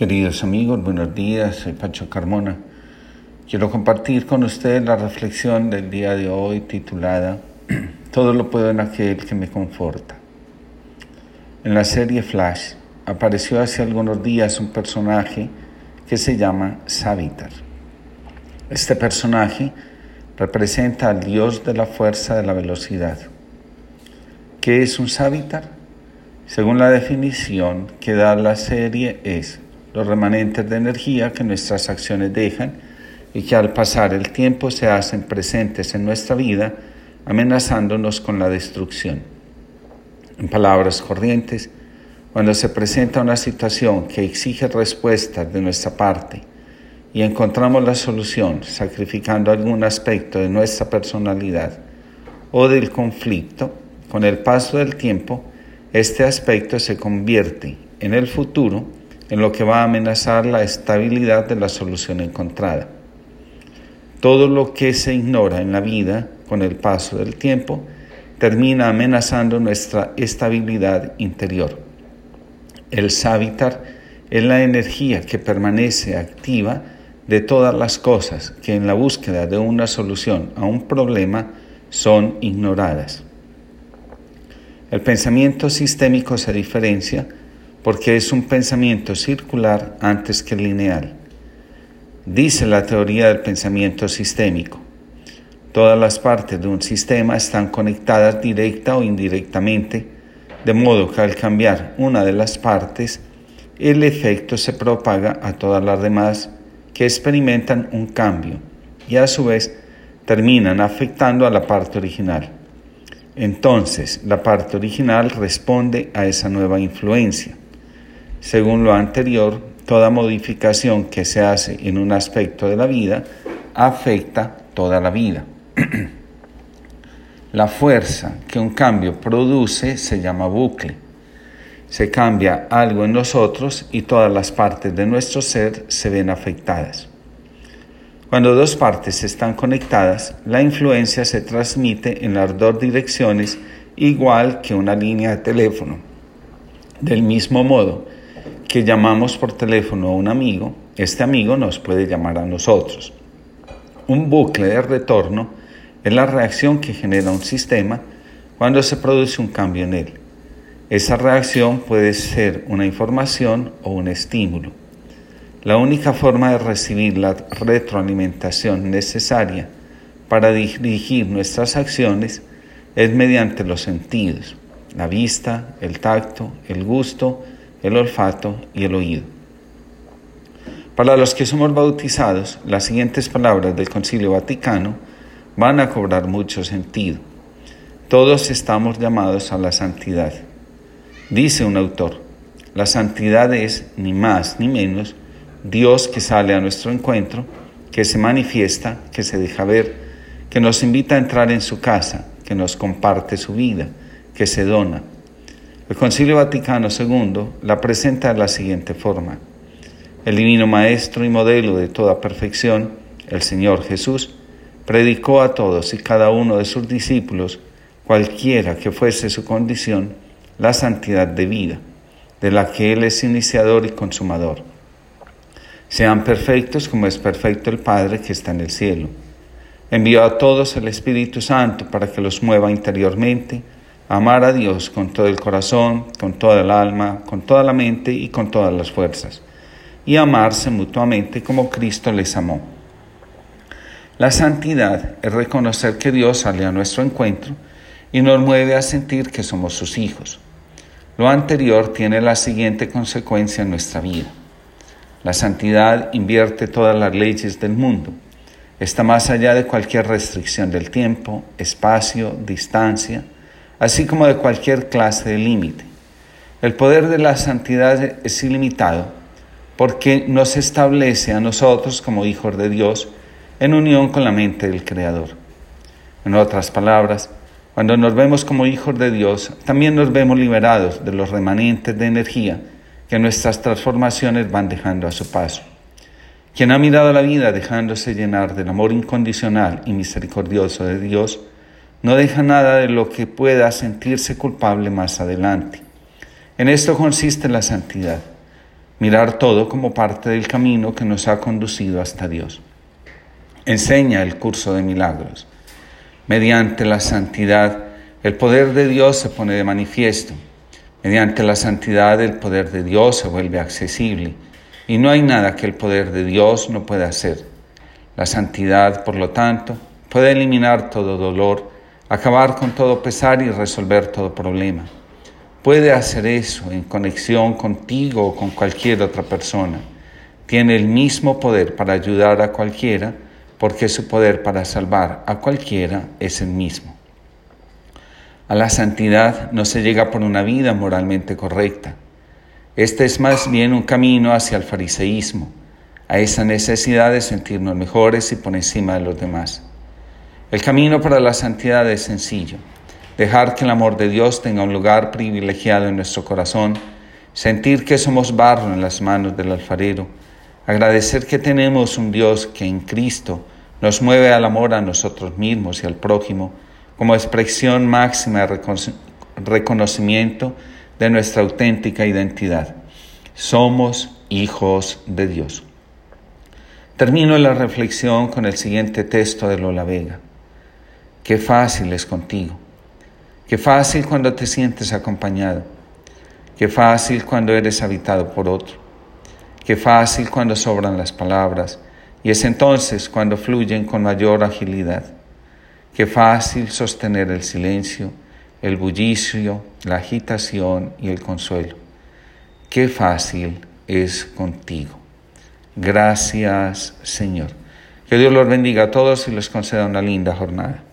Queridos amigos, buenos días, soy Pacho Carmona. Quiero compartir con ustedes la reflexión del día de hoy titulada Todo lo puedo en aquel que me conforta. En la serie Flash apareció hace algunos días un personaje que se llama Savitar. Este personaje representa al dios de la fuerza de la velocidad. ¿Qué es un Savitar? Según la definición que da la serie es los remanentes de energía que nuestras acciones dejan y que al pasar el tiempo se hacen presentes en nuestra vida, amenazándonos con la destrucción. En palabras corrientes, cuando se presenta una situación que exige respuestas de nuestra parte y encontramos la solución sacrificando algún aspecto de nuestra personalidad o del conflicto, con el paso del tiempo, este aspecto se convierte en el futuro en lo que va a amenazar la estabilidad de la solución encontrada. Todo lo que se ignora en la vida con el paso del tiempo termina amenazando nuestra estabilidad interior. El sabitar es la energía que permanece activa de todas las cosas que en la búsqueda de una solución a un problema son ignoradas. El pensamiento sistémico se diferencia porque es un pensamiento circular antes que lineal. Dice la teoría del pensamiento sistémico. Todas las partes de un sistema están conectadas directa o indirectamente, de modo que al cambiar una de las partes, el efecto se propaga a todas las demás que experimentan un cambio y a su vez terminan afectando a la parte original. Entonces, la parte original responde a esa nueva influencia. Según lo anterior, toda modificación que se hace en un aspecto de la vida afecta toda la vida. la fuerza que un cambio produce se llama bucle. Se cambia algo en nosotros y todas las partes de nuestro ser se ven afectadas. Cuando dos partes están conectadas, la influencia se transmite en las dos direcciones igual que una línea de teléfono. Del mismo modo, que llamamos por teléfono a un amigo, este amigo nos puede llamar a nosotros. Un bucle de retorno es la reacción que genera un sistema cuando se produce un cambio en él. Esa reacción puede ser una información o un estímulo. La única forma de recibir la retroalimentación necesaria para dirigir nuestras acciones es mediante los sentidos, la vista, el tacto, el gusto, el olfato y el oído. Para los que somos bautizados, las siguientes palabras del Concilio Vaticano van a cobrar mucho sentido. Todos estamos llamados a la santidad. Dice un autor, la santidad es ni más ni menos Dios que sale a nuestro encuentro, que se manifiesta, que se deja ver, que nos invita a entrar en su casa, que nos comparte su vida, que se dona, el Concilio Vaticano II la presenta de la siguiente forma. El divino Maestro y modelo de toda perfección, el Señor Jesús, predicó a todos y cada uno de sus discípulos, cualquiera que fuese su condición, la santidad de vida, de la que Él es iniciador y consumador. Sean perfectos como es perfecto el Padre que está en el cielo. Envió a todos el Espíritu Santo para que los mueva interiormente, amar a Dios con todo el corazón, con toda el alma, con toda la mente y con todas las fuerzas, y amarse mutuamente como Cristo les amó. La santidad es reconocer que Dios sale a nuestro encuentro y nos mueve a sentir que somos sus hijos. Lo anterior tiene la siguiente consecuencia en nuestra vida. La santidad invierte todas las leyes del mundo. Está más allá de cualquier restricción del tiempo, espacio, distancia, así como de cualquier clase de límite. El poder de la santidad es ilimitado porque nos establece a nosotros como hijos de Dios en unión con la mente del Creador. En otras palabras, cuando nos vemos como hijos de Dios, también nos vemos liberados de los remanentes de energía que nuestras transformaciones van dejando a su paso. Quien ha mirado la vida dejándose llenar del amor incondicional y misericordioso de Dios, no deja nada de lo que pueda sentirse culpable más adelante. En esto consiste la santidad. mirar todo como parte del camino que nos ha conducido hasta Dios. Enseña el curso de milagros. Mediante la santidad, el poder de Dios se pone de manifiesto. Mediante la santidad, el poder de Dios se vuelve accesible. Y no hay nada que el poder de Dios no pueda hacer. La santidad, por lo tanto, puede eliminar todo dolor, acabar con todo pesar y resolver todo problema. Puede hacer eso en conexión contigo o con cualquier otra persona. Tiene el mismo poder para ayudar a cualquiera porque su poder para salvar a cualquiera es el mismo. A la santidad no se llega por una vida moralmente correcta. Este es más bien un camino hacia el fariseísmo, a esa necesidad de sentirnos mejores y por encima de los demás. El camino para la santidad es sencillo. Dejar que el amor de Dios tenga un lugar privilegiado en nuestro corazón, sentir que somos barro en las manos del alfarero, agradecer que tenemos un Dios que en Cristo nos mueve al amor a nosotros mismos y al prójimo como expresión máxima de reconocimiento de nuestra auténtica identidad. Somos hijos de Dios. Termino la reflexión con el siguiente texto de Lola Vega. Qué fácil es contigo. Qué fácil cuando te sientes acompañado. Qué fácil cuando eres habitado por otro. Qué fácil cuando sobran las palabras. Y es entonces cuando fluyen con mayor agilidad. Qué fácil sostener el silencio, el bullicio, la agitación y el consuelo. Qué fácil es contigo. Gracias, Señor. Que Dios los bendiga a todos y les conceda una linda jornada.